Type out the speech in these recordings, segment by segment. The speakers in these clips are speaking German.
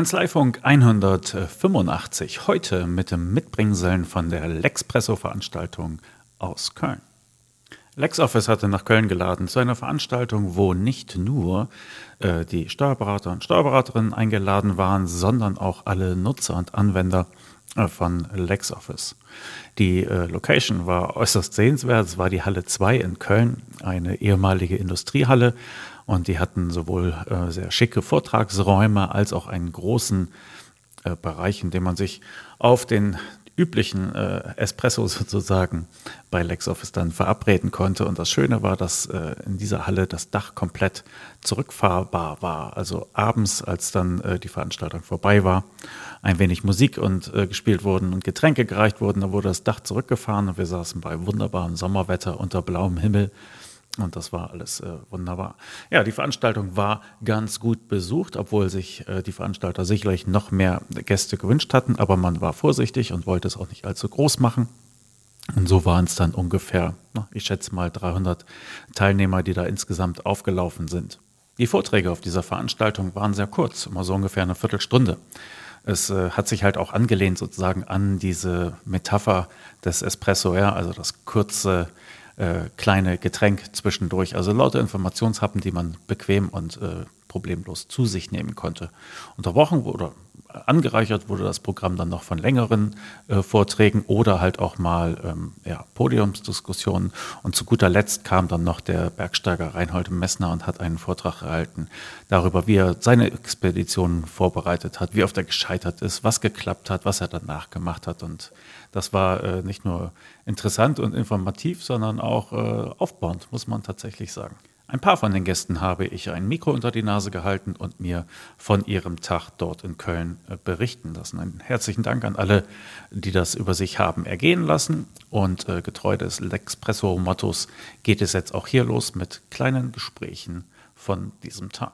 Kanzleifunk 185, heute mit dem Mitbringseln von der Lexpresso-Veranstaltung aus Köln. LexOffice hatte nach Köln geladen zu einer Veranstaltung, wo nicht nur äh, die Steuerberater und Steuerberaterinnen eingeladen waren, sondern auch alle Nutzer und Anwender äh, von LexOffice. Die äh, Location war äußerst sehenswert. Es war die Halle 2 in Köln, eine ehemalige Industriehalle. Und die hatten sowohl äh, sehr schicke Vortragsräume als auch einen großen äh, Bereich, in dem man sich auf den üblichen äh, Espresso sozusagen bei LexOffice dann verabreden konnte. Und das Schöne war, dass äh, in dieser Halle das Dach komplett zurückfahrbar war. Also abends, als dann äh, die Veranstaltung vorbei war, ein wenig Musik und äh, gespielt wurden und Getränke gereicht wurden, da wurde das Dach zurückgefahren und wir saßen bei wunderbarem Sommerwetter unter blauem Himmel und das war alles äh, wunderbar. Ja, die Veranstaltung war ganz gut besucht, obwohl sich äh, die Veranstalter sicherlich noch mehr Gäste gewünscht hatten, aber man war vorsichtig und wollte es auch nicht allzu groß machen. Und so waren es dann ungefähr, na, ich schätze mal 300 Teilnehmer, die da insgesamt aufgelaufen sind. Die Vorträge auf dieser Veranstaltung waren sehr kurz, immer so ungefähr eine Viertelstunde. Es äh, hat sich halt auch angelehnt sozusagen an diese Metapher des Espresso, ja, also das kurze äh, kleine Getränk zwischendurch. Also lauter Informationshappen, die man bequem und äh, problemlos zu sich nehmen konnte. Unterbrochen oder angereichert wurde das Programm dann noch von längeren äh, Vorträgen oder halt auch mal ähm, ja, Podiumsdiskussionen. Und zu guter Letzt kam dann noch der Bergsteiger Reinhold Messner und hat einen Vortrag gehalten darüber, wie er seine Expeditionen vorbereitet hat, wie oft er gescheitert ist, was geklappt hat, was er danach gemacht hat. Und das war äh, nicht nur interessant und informativ, sondern auch äh, aufbauend, muss man tatsächlich sagen. Ein paar von den Gästen habe ich ein Mikro unter die Nase gehalten und mir von ihrem Tag dort in Köln äh, berichten lassen. Einen herzlichen Dank an alle, die das über sich haben ergehen lassen. Und äh, getreu des Lexpresso-Mottos geht es jetzt auch hier los mit kleinen Gesprächen von diesem Tag.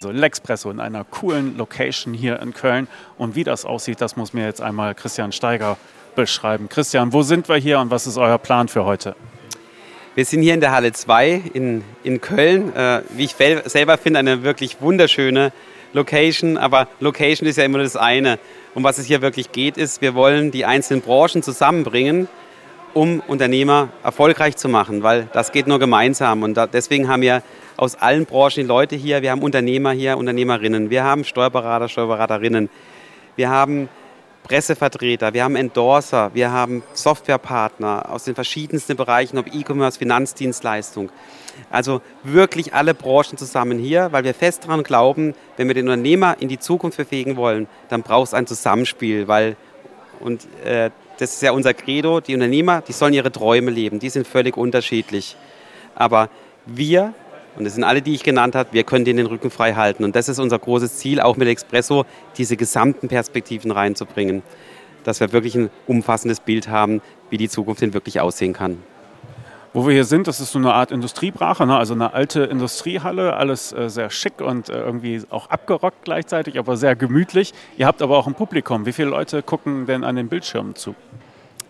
So Lexpresso in einer coolen Location hier in Köln. Und wie das aussieht, das muss mir jetzt einmal Christian Steiger beschreiben. Christian, wo sind wir hier und was ist euer Plan für heute? Wir sind hier in der Halle 2 in, in Köln. Äh, wie ich selber finde, eine wirklich wunderschöne Location. Aber Location ist ja immer das eine. Um was es hier wirklich geht, ist, wir wollen die einzelnen Branchen zusammenbringen, um Unternehmer erfolgreich zu machen, weil das geht nur gemeinsam. Und da, deswegen haben wir aus allen Branchen die Leute hier. Wir haben Unternehmer hier, Unternehmerinnen. Wir haben Steuerberater, Steuerberaterinnen. Wir haben Pressevertreter, wir haben Endorser, wir haben Softwarepartner aus den verschiedensten Bereichen, ob E-Commerce, Finanzdienstleistung. Also wirklich alle Branchen zusammen hier, weil wir fest daran glauben, wenn wir den Unternehmer in die Zukunft befähigen wollen, dann braucht es ein Zusammenspiel, weil und äh, das ist ja unser Credo, die Unternehmer, die sollen ihre Träume leben, die sind völlig unterschiedlich. Aber wir und das sind alle, die ich genannt habe. Wir können denen den Rücken frei halten. Und das ist unser großes Ziel, auch mit Expresso, diese gesamten Perspektiven reinzubringen. Dass wir wirklich ein umfassendes Bild haben, wie die Zukunft denn wirklich aussehen kann. Wo wir hier sind, das ist so eine Art Industriebrache, ne? also eine alte Industriehalle, alles äh, sehr schick und äh, irgendwie auch abgerockt gleichzeitig, aber sehr gemütlich. Ihr habt aber auch ein Publikum. Wie viele Leute gucken denn an den Bildschirmen zu?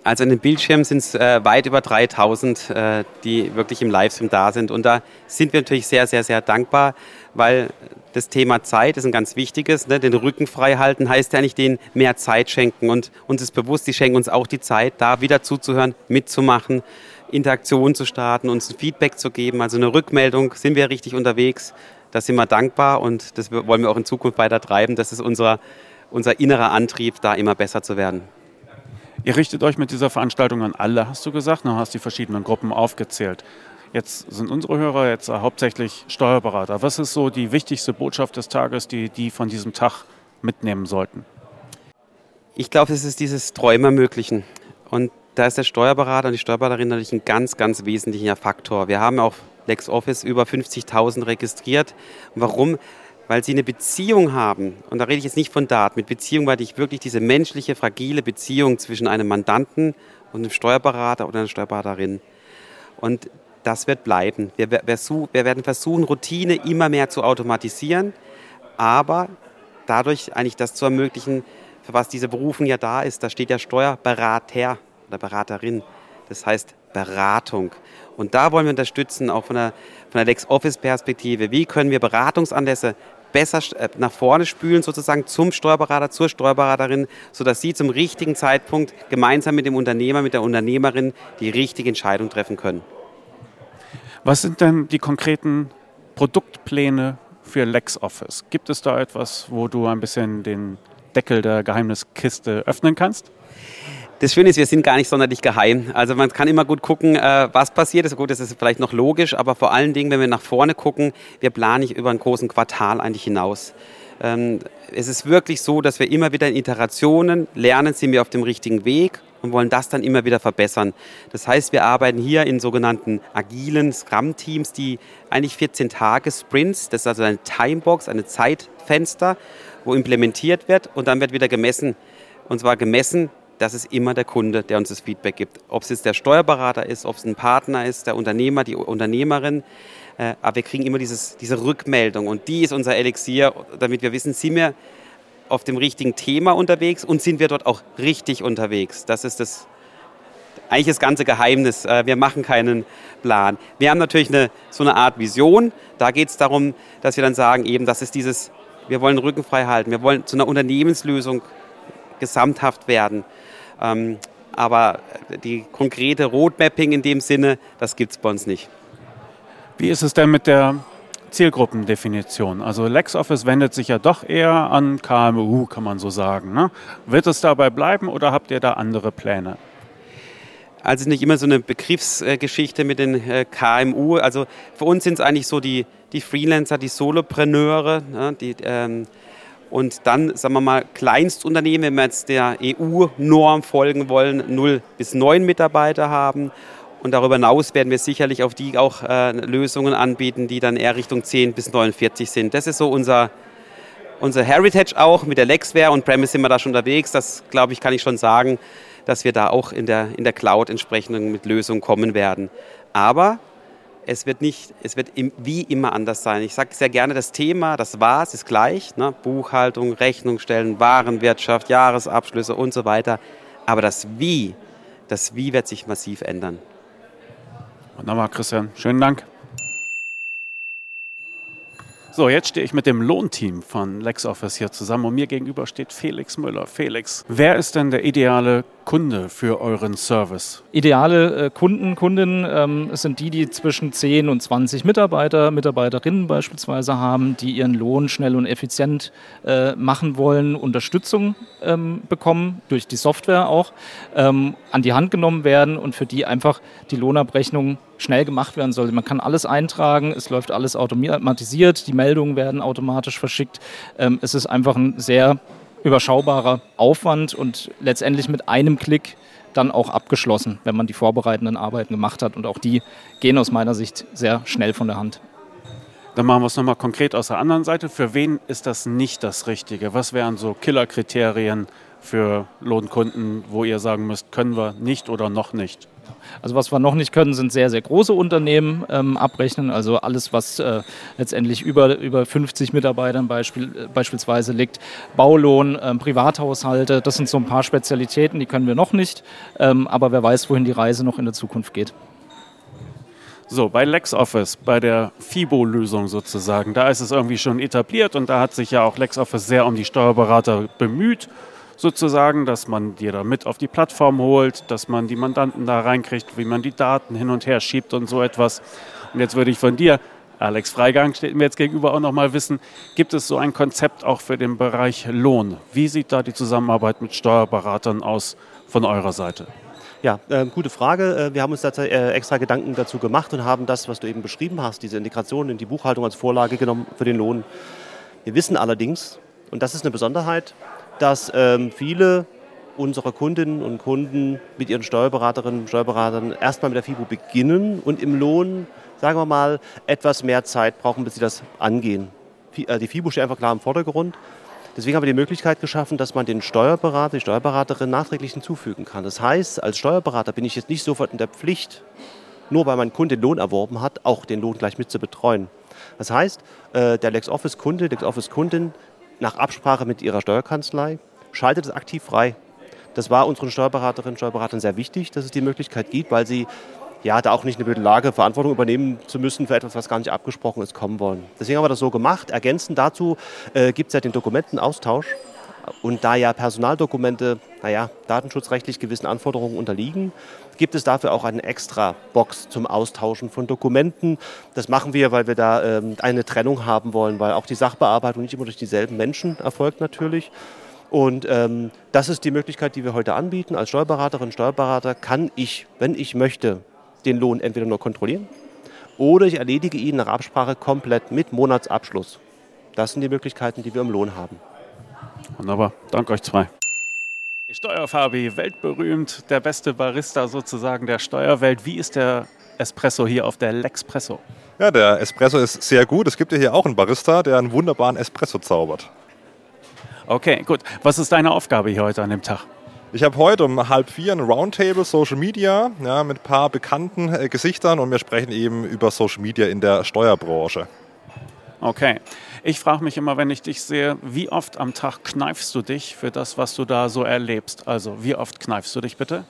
Also an den Bildschirmen sind es äh, weit über 3000, äh, die wirklich im Livestream da sind. Und da sind wir natürlich sehr, sehr, sehr dankbar, weil das Thema Zeit ist ein ganz wichtiges. Ne? Den Rücken frei halten heißt ja nicht denen mehr Zeit schenken. Und uns ist bewusst, die schenken uns auch die Zeit, da wieder zuzuhören, mitzumachen, Interaktion zu starten, uns ein Feedback zu geben. Also eine Rückmeldung, sind wir richtig unterwegs. Da sind wir dankbar und das wollen wir auch in Zukunft weiter treiben. Das ist unser, unser innerer Antrieb, da immer besser zu werden. Ihr richtet euch mit dieser Veranstaltung an alle, hast du gesagt, du hast die verschiedenen Gruppen aufgezählt. Jetzt sind unsere Hörer jetzt hauptsächlich Steuerberater. Was ist so die wichtigste Botschaft des Tages, die die von diesem Tag mitnehmen sollten? Ich glaube, es ist dieses Träumen ermöglichen. Und da ist der Steuerberater und die Steuerberaterin natürlich ein ganz, ganz wesentlicher Faktor. Wir haben auch LexOffice über 50.000 registriert. Und warum? Weil sie eine Beziehung haben, und da rede ich jetzt nicht von Daten, mit Beziehung meine ich wirklich diese menschliche, fragile Beziehung zwischen einem Mandanten und einem Steuerberater oder einer Steuerberaterin. Und das wird bleiben. Wir, wir, wir werden versuchen, Routine immer mehr zu automatisieren, aber dadurch eigentlich das zu ermöglichen, für was diese Berufung ja da ist. Da steht ja Steuerberater oder Beraterin. Das heißt Beratung. Und da wollen wir unterstützen, auch von der, von der LexOffice-Perspektive. Wie können wir Beratungsanlässe besser äh, nach vorne spülen, sozusagen zum Steuerberater, zur Steuerberaterin, sodass sie zum richtigen Zeitpunkt gemeinsam mit dem Unternehmer, mit der Unternehmerin die richtige Entscheidung treffen können. Was sind denn die konkreten Produktpläne für LexOffice? Gibt es da etwas, wo du ein bisschen den Deckel der Geheimniskiste öffnen kannst? Das Schöne ist, wir sind gar nicht sonderlich geheim. Also man kann immer gut gucken, äh, was passiert ist. Gut, das ist vielleicht noch logisch, aber vor allen Dingen, wenn wir nach vorne gucken, wir planen nicht über einen großen Quartal eigentlich hinaus. Ähm, es ist wirklich so, dass wir immer wieder in Iterationen lernen, sind wir auf dem richtigen Weg und wollen das dann immer wieder verbessern. Das heißt, wir arbeiten hier in sogenannten agilen Scrum-Teams, die eigentlich 14 Tage Sprints, das ist also eine Timebox, eine Zeitfenster, wo implementiert wird und dann wird wieder gemessen. Und zwar gemessen das ist immer der Kunde, der uns das Feedback gibt. Ob es jetzt der Steuerberater ist, ob es ein Partner ist, der Unternehmer, die Unternehmerin. Äh, aber wir kriegen immer dieses, diese Rückmeldung und die ist unser Elixier, damit wir wissen, sind wir auf dem richtigen Thema unterwegs und sind wir dort auch richtig unterwegs. Das ist das, eigentlich das ganze Geheimnis. Äh, wir machen keinen Plan. Wir haben natürlich eine, so eine Art Vision. Da geht es darum, dass wir dann sagen, eben, das ist dieses, wir wollen Rücken frei halten. Wir wollen zu einer Unternehmenslösung gesamthaft werden. Ähm, aber die konkrete Roadmapping in dem Sinne, das gibt es bei uns nicht. Wie ist es denn mit der Zielgruppendefinition? Also LexOffice wendet sich ja doch eher an KMU, kann man so sagen. Ne? Wird es dabei bleiben oder habt ihr da andere Pläne? Also nicht immer so eine Begriffsgeschichte mit den äh, KMU. Also für uns sind es eigentlich so die, die Freelancer, die Solopreneure, ne, die, ähm, und dann, sagen wir mal, Kleinstunternehmen, wenn wir jetzt der EU-Norm folgen wollen, 0 bis 9 Mitarbeiter haben. Und darüber hinaus werden wir sicherlich auf die auch äh, Lösungen anbieten, die dann eher Richtung 10 bis 49 sind. Das ist so unser, unser Heritage auch. Mit der Lexware und Premise sind wir da schon unterwegs. Das, glaube ich, kann ich schon sagen, dass wir da auch in der, in der Cloud entsprechend mit Lösungen kommen werden. Aber es wird nicht, es wird im, wie immer anders sein. Ich sage sehr gerne, das Thema, das Was ist gleich, ne? Buchhaltung, Rechnungsstellen, Warenwirtschaft, Jahresabschlüsse und so weiter. Aber das Wie, das Wie wird sich massiv ändern. Wunderbar, Christian. Schönen Dank. So, jetzt stehe ich mit dem Lohnteam von LexOffice hier zusammen und mir gegenüber steht Felix Müller. Felix, wer ist denn der ideale Kunde für euren Service? Ideale äh, Kunden, Kundinnen ähm, sind die, die zwischen 10 und 20 Mitarbeiter, Mitarbeiterinnen beispielsweise haben, die ihren Lohn schnell und effizient äh, machen wollen, Unterstützung ähm, bekommen, durch die Software auch, ähm, an die Hand genommen werden und für die einfach die Lohnabrechnung schnell gemacht werden sollte. Man kann alles eintragen, es läuft alles automatisiert, die Meldungen werden automatisch verschickt. Ähm, es ist einfach ein sehr überschaubarer Aufwand und letztendlich mit einem Klick dann auch abgeschlossen, wenn man die vorbereitenden Arbeiten gemacht hat. Und auch die gehen aus meiner Sicht sehr schnell von der Hand. Dann machen wir es nochmal konkret aus der anderen Seite. Für wen ist das nicht das Richtige? Was wären so Killerkriterien für Lohnkunden, wo ihr sagen müsst, können wir nicht oder noch nicht? Also was wir noch nicht können, sind sehr, sehr große Unternehmen ähm, abrechnen. Also alles, was äh, letztendlich über, über 50 Mitarbeitern beispiel, äh, beispielsweise liegt. Baulohn, ähm, Privathaushalte, das sind so ein paar Spezialitäten, die können wir noch nicht. Ähm, aber wer weiß, wohin die Reise noch in der Zukunft geht. So, bei LexOffice, bei der FIBO-Lösung sozusagen, da ist es irgendwie schon etabliert und da hat sich ja auch LexOffice sehr um die Steuerberater bemüht sozusagen, dass man die da mit auf die Plattform holt, dass man die Mandanten da reinkriegt, wie man die Daten hin und her schiebt und so etwas. Und jetzt würde ich von dir, Alex Freigang, steht mir jetzt gegenüber auch noch mal wissen, gibt es so ein Konzept auch für den Bereich Lohn? Wie sieht da die Zusammenarbeit mit Steuerberatern aus von eurer Seite? Ja, äh, gute Frage. Äh, wir haben uns da äh, extra Gedanken dazu gemacht und haben das, was du eben beschrieben hast, diese Integration in die Buchhaltung als Vorlage genommen für den Lohn. Wir wissen allerdings, und das ist eine Besonderheit, dass ähm, viele unserer Kundinnen und Kunden mit ihren Steuerberaterinnen und Steuerberatern erstmal mit der FIBO beginnen und im Lohn, sagen wir mal, etwas mehr Zeit brauchen, bis sie das angehen. Äh, die FIBO steht einfach klar im Vordergrund. Deswegen haben wir die Möglichkeit geschaffen, dass man den Steuerberater, die Steuerberaterin nachträglich hinzufügen kann. Das heißt, als Steuerberater bin ich jetzt nicht sofort in der Pflicht, nur weil mein Kunde den Lohn erworben hat, auch den Lohn gleich mit zu betreuen. Das heißt, äh, der LexOffice-Kunde, LexOffice-Kundin nach Absprache mit ihrer Steuerkanzlei, schaltet es aktiv frei. Das war unseren Steuerberaterinnen und Steuerberatern sehr wichtig, dass es die Möglichkeit gibt, weil sie ja, da auch nicht eine Lage Verantwortung übernehmen zu müssen für etwas, was gar nicht abgesprochen ist, kommen wollen. Deswegen haben wir das so gemacht. Ergänzend dazu äh, gibt es ja den Dokumentenaustausch. Und da ja Personaldokumente, naja, datenschutzrechtlich gewissen Anforderungen unterliegen, gibt es dafür auch eine extra Box zum Austauschen von Dokumenten. Das machen wir, weil wir da ähm, eine Trennung haben wollen, weil auch die Sachbearbeitung nicht immer durch dieselben Menschen erfolgt natürlich. Und ähm, das ist die Möglichkeit, die wir heute anbieten. Als Steuerberaterin, Steuerberater kann ich, wenn ich möchte, den Lohn entweder nur kontrollieren oder ich erledige ihn nach Absprache komplett mit Monatsabschluss. Das sind die Möglichkeiten, die wir im Lohn haben. Wunderbar. Danke euch zwei. Steuerfabi, weltberühmt, der beste Barista sozusagen der Steuerwelt. Wie ist der Espresso hier auf der Lexpresso? Ja, der Espresso ist sehr gut. Es gibt ja hier auch einen Barista, der einen wunderbaren Espresso zaubert. Okay, gut. Was ist deine Aufgabe hier heute an dem Tag? Ich habe heute um halb vier ein Roundtable Social Media ja, mit ein paar bekannten äh, Gesichtern und wir sprechen eben über Social Media in der Steuerbranche. Okay. Ich frage mich immer, wenn ich dich sehe, wie oft am Tag kneifst du dich für das, was du da so erlebst? Also, wie oft kneifst du dich bitte?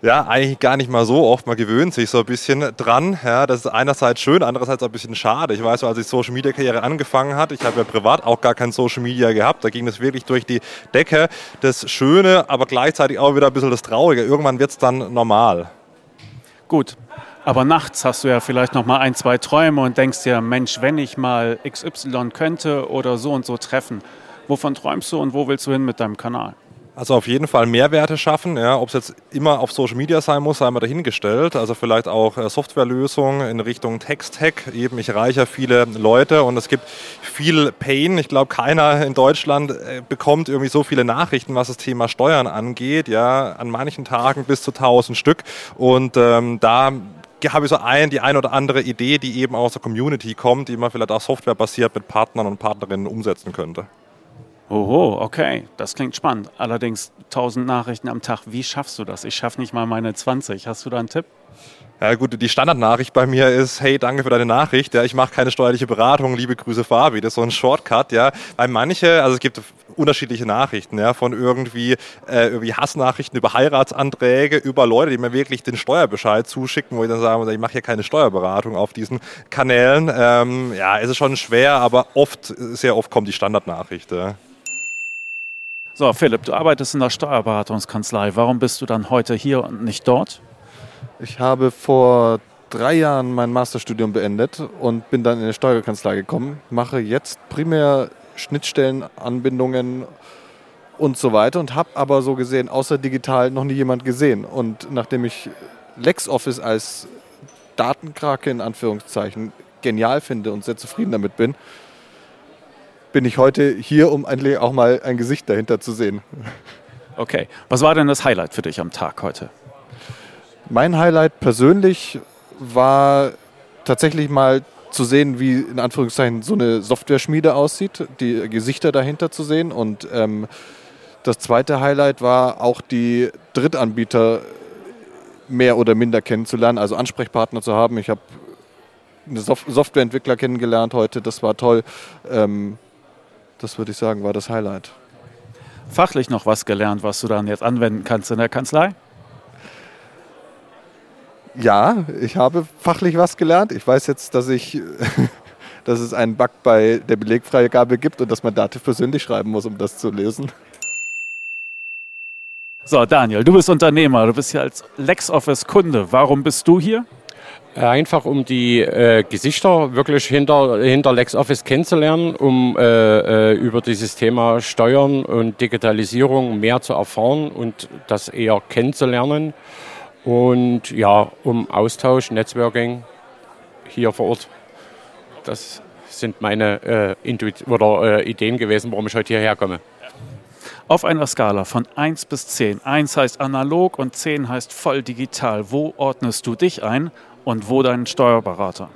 Ja, eigentlich gar nicht mal so oft. Man gewöhnt sich so ein bisschen dran. Ja, das ist einerseits schön, andererseits auch ein bisschen schade. Ich weiß, als ich Social Media Karriere angefangen hat, ich habe ja privat auch gar kein Social Media gehabt. Da ging es wirklich durch die Decke. Das Schöne, aber gleichzeitig auch wieder ein bisschen das Traurige. Irgendwann wird es dann normal. Gut, aber nachts hast du ja vielleicht noch mal ein, zwei Träume und denkst dir, Mensch, wenn ich mal XY könnte oder so und so treffen. Wovon träumst du und wo willst du hin mit deinem Kanal? Also auf jeden Fall Mehrwerte schaffen. Ja, Ob es jetzt immer auf Social Media sein muss, sei mal dahingestellt. Also vielleicht auch äh, Softwarelösungen in Richtung Text-Hack. Eben ich reiche viele Leute und es gibt viel Pain. Ich glaube, keiner in Deutschland äh, bekommt irgendwie so viele Nachrichten, was das Thema Steuern angeht. Ja, an manchen Tagen bis zu 1000 Stück. Und ähm, da habe ich so ein, die ein oder andere Idee, die eben aus der Community kommt, die man vielleicht auch softwarebasiert mit Partnern und Partnerinnen umsetzen könnte. Oho, okay, das klingt spannend. Allerdings 1000 Nachrichten am Tag, wie schaffst du das? Ich schaffe nicht mal meine 20. Hast du da einen Tipp? Ja gut, die Standardnachricht bei mir ist, hey, danke für deine Nachricht. Ja, ich mache keine steuerliche Beratung, liebe Grüße Fabi. Das ist so ein Shortcut, ja. Weil manche, also es gibt unterschiedliche Nachrichten, ja, von irgendwie, äh, irgendwie Hassnachrichten über Heiratsanträge, über Leute, die mir wirklich den Steuerbescheid zuschicken, wo ich dann sage, ich mache hier keine Steuerberatung auf diesen Kanälen. Ähm, ja, es ist schon schwer, aber oft, sehr oft kommt die Standardnachricht. Ja. So, Philipp, du arbeitest in der Steuerberatungskanzlei. Warum bist du dann heute hier und nicht dort? Ich habe vor drei Jahren mein Masterstudium beendet und bin dann in eine Steuerkanzlei gekommen. Mache jetzt primär Schnittstellenanbindungen und so weiter und habe aber so gesehen außer digital noch nie jemand gesehen. Und nachdem ich LexOffice als Datenkrake in Anführungszeichen genial finde und sehr zufrieden damit bin, bin ich heute hier, um endlich auch mal ein Gesicht dahinter zu sehen. Okay, was war denn das Highlight für dich am Tag heute? Mein Highlight persönlich war tatsächlich mal zu sehen, wie in Anführungszeichen so eine Software-Schmiede aussieht, die Gesichter dahinter zu sehen. Und ähm, das zweite Highlight war auch die Drittanbieter mehr oder minder kennenzulernen, also Ansprechpartner zu haben. Ich habe eine Sof Softwareentwickler kennengelernt heute, das war toll. Ähm, das würde ich sagen, war das Highlight. Fachlich noch was gelernt, was du dann jetzt anwenden kannst in der Kanzlei? Ja, ich habe fachlich was gelernt. Ich weiß jetzt, dass ich dass es einen Bug bei der Belegfreigabe gibt und dass man Dativ persönlich schreiben muss, um das zu lösen. So, Daniel, du bist Unternehmer, du bist hier als LexOffice Kunde. Warum bist du hier? Äh, einfach um die äh, Gesichter wirklich hinter, hinter LexOffice kennenzulernen, um äh, äh, über dieses Thema Steuern und Digitalisierung mehr zu erfahren und das eher kennenzulernen und ja, um Austausch, Networking hier vor Ort. Das sind meine äh, oder, äh, Ideen gewesen, warum ich heute hierher komme. Auf einer Skala von 1 bis 10. 1 heißt analog und 10 heißt voll digital. Wo ordnest du dich ein und wo deinen Steuerberater?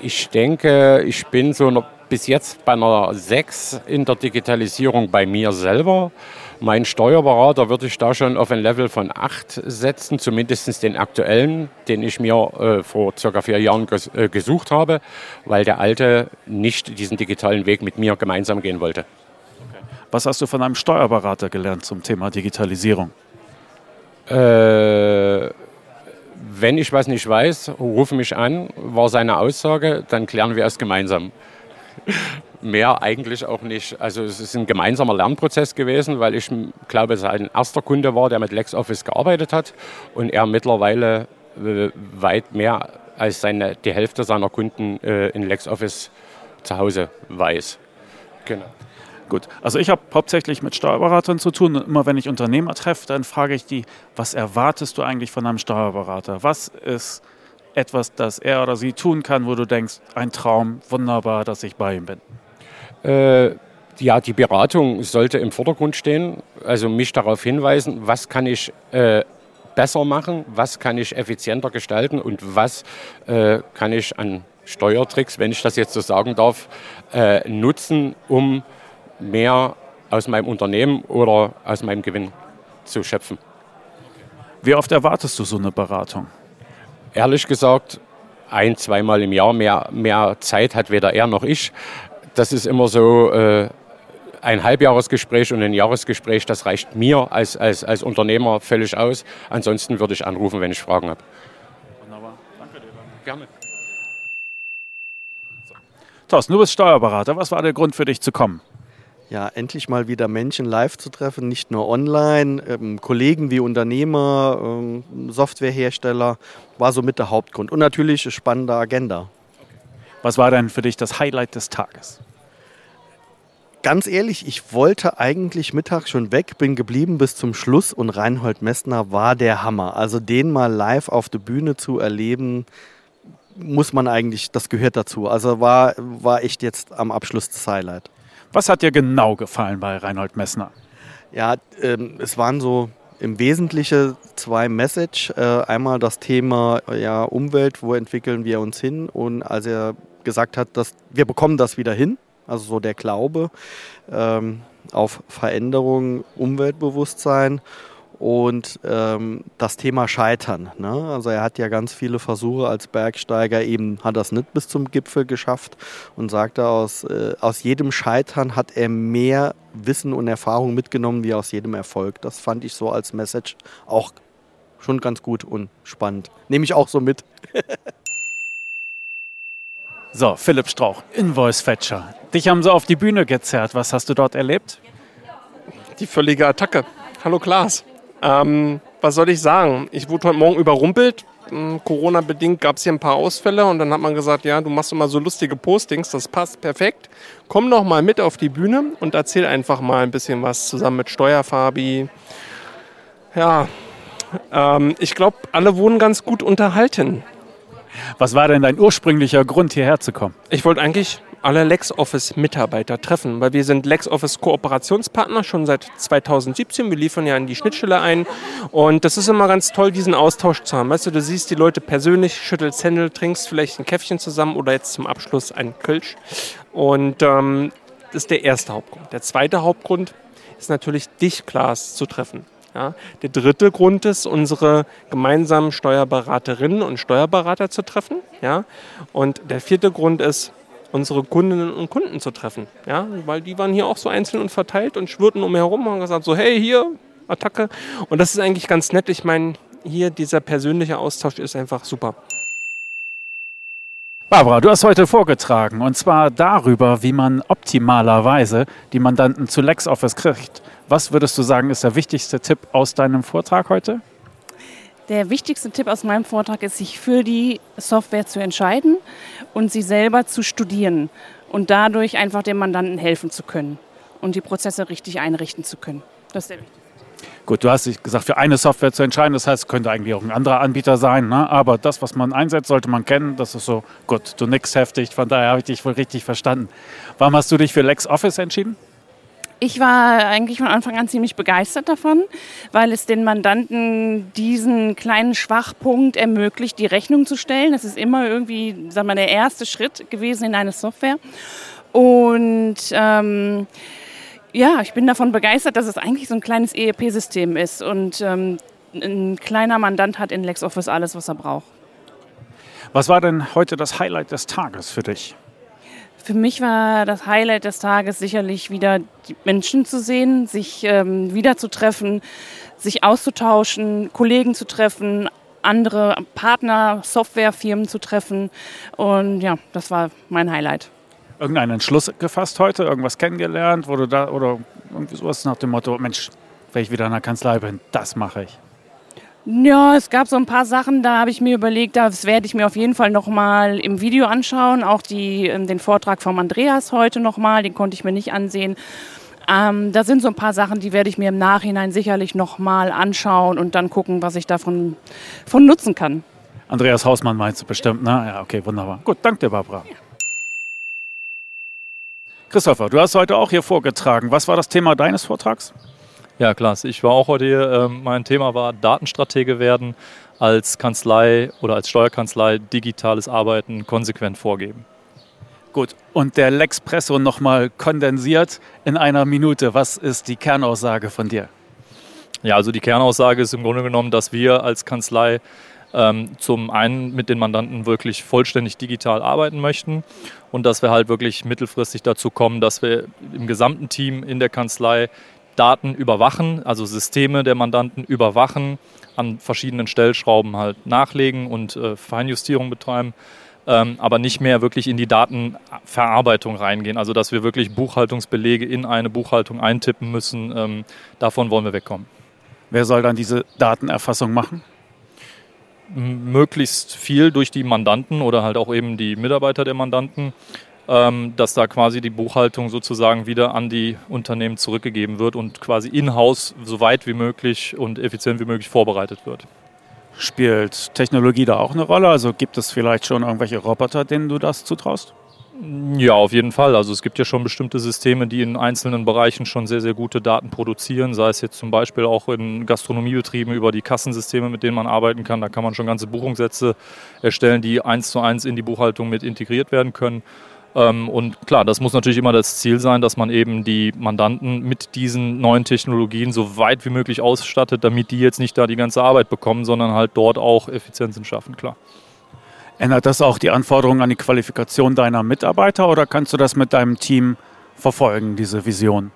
Ich denke, ich bin so bis jetzt bei einer 6 in der Digitalisierung bei mir selber. Mein Steuerberater würde ich da schon auf ein Level von 8 setzen, zumindest den aktuellen, den ich mir äh, vor circa vier Jahren ges äh, gesucht habe, weil der alte nicht diesen digitalen Weg mit mir gemeinsam gehen wollte. Okay. Was hast du von einem Steuerberater gelernt zum Thema Digitalisierung? Äh, wenn ich was nicht weiß, ruf mich an, war seine Aussage, dann klären wir es gemeinsam. Mehr eigentlich auch nicht. Also es ist ein gemeinsamer Lernprozess gewesen, weil ich glaube, er ein erster Kunde war, der mit LexOffice gearbeitet hat und er mittlerweile weit mehr als seine, die Hälfte seiner Kunden äh, in LexOffice zu Hause weiß. Genau. Gut, also ich habe hauptsächlich mit Steuerberatern zu tun und immer wenn ich Unternehmer treffe, dann frage ich die, was erwartest du eigentlich von einem Steuerberater? Was ist etwas, das er oder sie tun kann, wo du denkst, ein Traum, wunderbar, dass ich bei ihm bin? Äh, ja, die Beratung sollte im Vordergrund stehen, also mich darauf hinweisen, was kann ich äh, besser machen, was kann ich effizienter gestalten und was äh, kann ich an Steuertricks, wenn ich das jetzt so sagen darf, äh, nutzen, um mehr aus meinem Unternehmen oder aus meinem Gewinn zu schöpfen. Wie oft erwartest du so eine Beratung? Ehrlich gesagt, ein, zweimal im Jahr. Mehr, mehr Zeit hat weder er noch ich. Das ist immer so äh, ein Halbjahresgespräch und ein Jahresgespräch. Das reicht mir als, als, als Unternehmer völlig aus. Ansonsten würde ich anrufen, wenn ich Fragen habe. Wunderbar. Danke dir. Gerne. So. Thorsten, du bist Steuerberater. Was war der Grund für dich zu kommen? ja, endlich mal wieder Menschen live zu treffen, nicht nur online. Ähm, Kollegen wie Unternehmer, ähm, Softwarehersteller war somit der Hauptgrund. Und natürlich eine spannende Agenda. Was war denn für dich das Highlight des Tages? Ganz ehrlich, ich wollte eigentlich Mittag schon weg, bin geblieben bis zum Schluss und Reinhold Messner war der Hammer. Also den mal live auf der Bühne zu erleben, muss man eigentlich, das gehört dazu. Also war, war echt jetzt am Abschluss das Highlight. Was hat dir genau gefallen bei Reinhold Messner? Ja, ähm, es waren so im Wesentlichen zwei Message. Äh, einmal das Thema ja, Umwelt, wo entwickeln wir uns hin? Und als er gesagt hat, dass wir bekommen das wieder hin, also so der Glaube ähm, auf Veränderung, Umweltbewusstsein und ähm, das Thema Scheitern. Ne? Also er hat ja ganz viele Versuche als Bergsteiger, eben hat das nicht bis zum Gipfel geschafft und sagte, aus, äh, aus jedem Scheitern hat er mehr Wissen und Erfahrung mitgenommen wie aus jedem Erfolg. Das fand ich so als Message auch schon ganz gut und spannend. Nehme ich auch so mit. so, Philipp Strauch, Invoice Fetcher. Dich haben sie auf die Bühne gezerrt. Was hast du dort erlebt? Die völlige Attacke. Hallo Klaas. Ähm, was soll ich sagen? Ich wurde heute Morgen überrumpelt. Hm, Corona-bedingt gab es hier ein paar Ausfälle und dann hat man gesagt, ja, du machst immer so lustige Postings, das passt perfekt. Komm doch mal mit auf die Bühne und erzähl einfach mal ein bisschen was zusammen mit Steuerfabi. Ja, ähm, ich glaube, alle wurden ganz gut unterhalten. Was war denn dein ursprünglicher Grund, hierher zu kommen? Ich wollte eigentlich alle LexOffice-Mitarbeiter treffen, weil wir sind LexOffice-Kooperationspartner schon seit 2017. Wir liefern ja in die Schnittstelle ein und das ist immer ganz toll, diesen Austausch zu haben. Weißt du, du siehst die Leute persönlich, schüttelst Hände, trinkst vielleicht ein Käffchen zusammen oder jetzt zum Abschluss ein Kölsch und ähm, das ist der erste Hauptgrund. Der zweite Hauptgrund ist natürlich dich, Klaas, zu treffen. Ja. Der dritte Grund ist, unsere gemeinsamen Steuerberaterinnen und Steuerberater zu treffen. Ja. Und der vierte Grund ist, unsere Kundinnen und Kunden zu treffen. Ja, weil die waren hier auch so einzeln und verteilt und schwirrten um mich herum und haben gesagt, so hey, hier, Attacke. Und das ist eigentlich ganz nett. Ich meine, hier dieser persönliche Austausch ist einfach super. Barbara, du hast heute vorgetragen und zwar darüber, wie man optimalerweise die Mandanten zu LexOffice kriegt. Was würdest du sagen, ist der wichtigste Tipp aus deinem Vortrag heute? Der wichtigste Tipp aus meinem Vortrag ist, sich für die Software zu entscheiden und sie selber zu studieren und dadurch einfach dem Mandanten helfen zu können und die Prozesse richtig einrichten zu können. Das ist der wichtigste. Gut, du hast dich gesagt, für eine Software zu entscheiden, das heißt, es könnte eigentlich auch ein anderer Anbieter sein, ne? aber das, was man einsetzt, sollte man kennen. Das ist so, gut, du nix heftig, von daher habe ich dich wohl richtig verstanden. Warum hast du dich für LexOffice entschieden? Ich war eigentlich von Anfang an ziemlich begeistert davon, weil es den Mandanten diesen kleinen Schwachpunkt ermöglicht, die Rechnung zu stellen. Das ist immer irgendwie, sagen wir, der erste Schritt gewesen in eine Software. Und ähm, ja, ich bin davon begeistert, dass es eigentlich so ein kleines ERP-System ist und ähm, ein kleiner Mandant hat in LexOffice alles, was er braucht. Was war denn heute das Highlight des Tages für dich? Für mich war das Highlight des Tages sicherlich wieder die Menschen zu sehen, sich ähm, wieder sich auszutauschen, Kollegen zu treffen, andere Partner, Softwarefirmen zu treffen. Und ja, das war mein Highlight. Irgendeinen Entschluss gefasst heute, irgendwas kennengelernt, du da oder irgendwie sowas nach dem Motto, Mensch, wenn ich wieder in der Kanzlei bin, das mache ich. Ja, es gab so ein paar Sachen, da habe ich mir überlegt, das werde ich mir auf jeden Fall nochmal im Video anschauen. Auch die, ähm, den Vortrag von Andreas heute nochmal, den konnte ich mir nicht ansehen. Ähm, da sind so ein paar Sachen, die werde ich mir im Nachhinein sicherlich nochmal anschauen und dann gucken, was ich davon von nutzen kann. Andreas Hausmann meinst du bestimmt, ne? Ja, okay, wunderbar. Gut, danke dir, Barbara. Ja. Christopher, du hast heute auch hier vorgetragen. Was war das Thema deines Vortrags? Ja, klasse. Ich war auch heute hier. Ähm, mein Thema war Datenstratege werden, als Kanzlei oder als Steuerkanzlei digitales Arbeiten konsequent vorgeben. Gut, und der Lexpresso nochmal kondensiert in einer Minute. Was ist die Kernaussage von dir? Ja, also die Kernaussage ist im Grunde genommen, dass wir als Kanzlei zum einen mit den Mandanten wirklich vollständig digital arbeiten möchten und dass wir halt wirklich mittelfristig dazu kommen, dass wir im gesamten Team in der Kanzlei Daten überwachen, also Systeme der Mandanten überwachen, an verschiedenen Stellschrauben halt nachlegen und äh, Feinjustierung betreiben, ähm, aber nicht mehr wirklich in die Datenverarbeitung reingehen. Also dass wir wirklich Buchhaltungsbelege in eine Buchhaltung eintippen müssen, ähm, davon wollen wir wegkommen. Wer soll dann diese Datenerfassung machen? Möglichst viel durch die Mandanten oder halt auch eben die Mitarbeiter der Mandanten ähm, dass da quasi die Buchhaltung sozusagen wieder an die Unternehmen zurückgegeben wird und quasi in-house so weit wie möglich und effizient wie möglich vorbereitet wird. Spielt Technologie da auch eine Rolle? Also gibt es vielleicht schon irgendwelche Roboter, denen du das zutraust? Ja, auf jeden Fall. Also es gibt ja schon bestimmte Systeme, die in einzelnen Bereichen schon sehr, sehr gute Daten produzieren, sei es jetzt zum Beispiel auch in Gastronomiebetrieben über die Kassensysteme, mit denen man arbeiten kann. Da kann man schon ganze Buchungssätze erstellen, die eins zu eins in die Buchhaltung mit integriert werden können. Ähm, und klar, das muss natürlich immer das Ziel sein, dass man eben die Mandanten mit diesen neuen Technologien so weit wie möglich ausstattet, damit die jetzt nicht da die ganze Arbeit bekommen, sondern halt dort auch Effizienzen schaffen, klar. Ändert das auch die Anforderungen an die Qualifikation deiner Mitarbeiter oder kannst du das mit deinem Team verfolgen, diese Vision?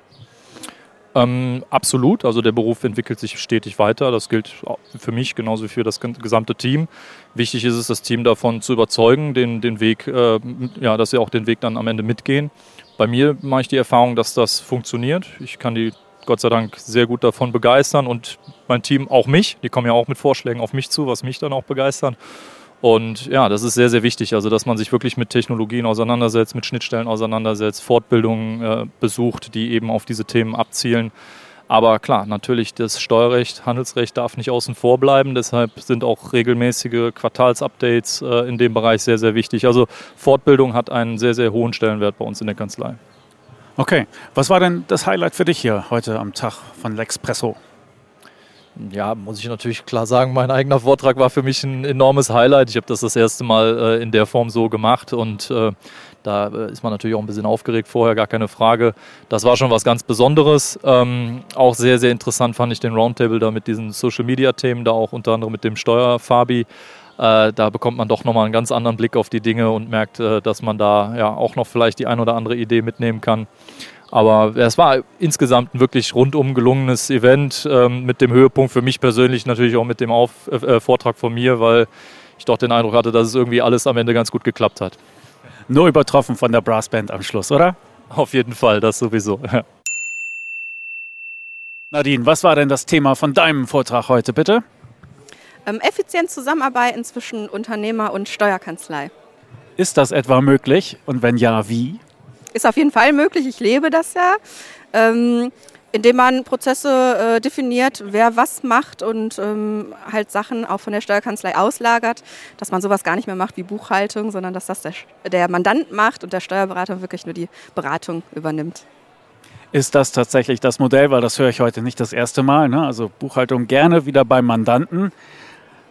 Ähm, absolut, also der Beruf entwickelt sich stetig weiter. Das gilt für mich genauso wie für das gesamte Team. Wichtig ist es, das Team davon zu überzeugen, den, den Weg, äh, ja, dass sie auch den Weg dann am Ende mitgehen. Bei mir mache ich die Erfahrung, dass das funktioniert. Ich kann die Gott sei Dank sehr gut davon begeistern und mein Team auch mich. Die kommen ja auch mit Vorschlägen auf mich zu, was mich dann auch begeistert. Und ja, das ist sehr, sehr wichtig, also dass man sich wirklich mit Technologien auseinandersetzt, mit Schnittstellen auseinandersetzt, Fortbildungen äh, besucht, die eben auf diese Themen abzielen. Aber klar, natürlich das Steuerrecht, Handelsrecht darf nicht außen vor bleiben. Deshalb sind auch regelmäßige Quartalsupdates äh, in dem Bereich sehr, sehr wichtig. Also Fortbildung hat einen sehr, sehr hohen Stellenwert bei uns in der Kanzlei. Okay, was war denn das Highlight für dich hier heute am Tag von Lexpresso? Ja, muss ich natürlich klar sagen, mein eigener Vortrag war für mich ein enormes Highlight. Ich habe das das erste Mal äh, in der Form so gemacht und äh, da äh, ist man natürlich auch ein bisschen aufgeregt vorher, gar keine Frage. Das war schon was ganz Besonderes. Ähm, auch sehr, sehr interessant fand ich den Roundtable da mit diesen Social-Media-Themen, da auch unter anderem mit dem Steuerfabi. Äh, da bekommt man doch nochmal einen ganz anderen Blick auf die Dinge und merkt, äh, dass man da ja auch noch vielleicht die ein oder andere Idee mitnehmen kann. Aber es war insgesamt ein wirklich rundum gelungenes Event ähm, mit dem Höhepunkt für mich persönlich natürlich auch mit dem Auf äh, Vortrag von mir, weil ich doch den Eindruck hatte, dass es irgendwie alles am Ende ganz gut geklappt hat. Nur übertroffen von der Brassband am Schluss, oder? Auf jeden Fall, das sowieso. Nadine, was war denn das Thema von deinem Vortrag heute, bitte? Ähm, effizient zusammenarbeiten zwischen Unternehmer und Steuerkanzlei. Ist das etwa möglich? Und wenn ja, wie? Ist auf jeden Fall möglich. Ich lebe das ja. Ähm, indem man Prozesse äh, definiert, wer was macht und ähm, halt Sachen auch von der Steuerkanzlei auslagert, dass man sowas gar nicht mehr macht wie Buchhaltung, sondern dass das der, der Mandant macht und der Steuerberater wirklich nur die Beratung übernimmt. Ist das tatsächlich das Modell, weil das höre ich heute nicht das erste Mal. Ne? Also Buchhaltung gerne wieder beim Mandanten.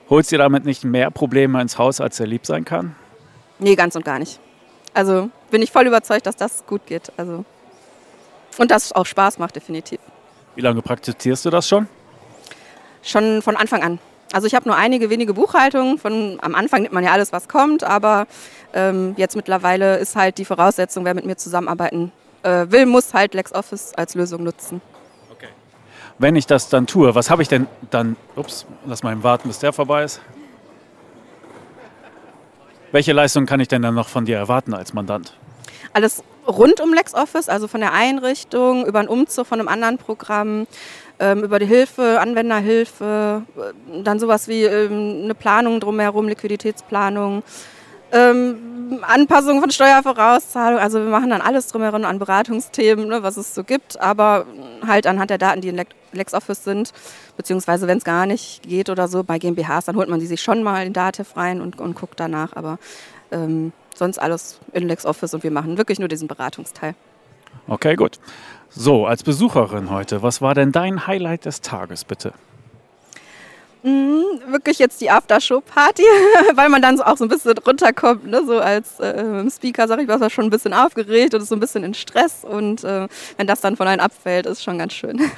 Holt sie damit nicht mehr Probleme ins Haus, als er lieb sein kann? Nee, ganz und gar nicht. Also bin ich voll überzeugt, dass das gut geht. Also und das auch Spaß macht, definitiv. Wie lange praktizierst du das schon? Schon von Anfang an. Also ich habe nur einige wenige Buchhaltungen. Von, am Anfang nimmt man ja alles, was kommt, aber ähm, jetzt mittlerweile ist halt die Voraussetzung, wer mit mir zusammenarbeiten äh, will, muss halt LexOffice als Lösung nutzen. Okay. Wenn ich das dann tue, was habe ich denn dann? Ups, lass mal warten, bis der vorbei ist. Welche Leistung kann ich denn dann noch von dir erwarten als Mandant? Alles rund um LexOffice, also von der Einrichtung, über einen Umzug von einem anderen Programm, ähm, über die Hilfe, Anwenderhilfe, äh, dann sowas wie ähm, eine Planung drumherum, Liquiditätsplanung, ähm, Anpassung von Steuervorauszahlung. Also wir machen dann alles drumherum an Beratungsthemen, ne, was es so gibt, aber halt anhand der Daten, die in LexOffice sind, beziehungsweise wenn es gar nicht geht oder so, bei GmbHs, dann holt man die sich schon mal in Datev rein und, und guckt danach, aber ähm, sonst alles in LexOffice und wir machen wirklich nur diesen Beratungsteil. Okay, gut. So, als Besucherin heute, was war denn dein Highlight des Tages, bitte? Mhm, wirklich jetzt die Aftershow-Party, weil man dann so auch so ein bisschen runterkommt, ne? so als äh, Speaker, sag ich, war es schon ein bisschen aufgeregt und ist so ein bisschen in Stress und äh, wenn das dann von einem abfällt, ist schon ganz schön.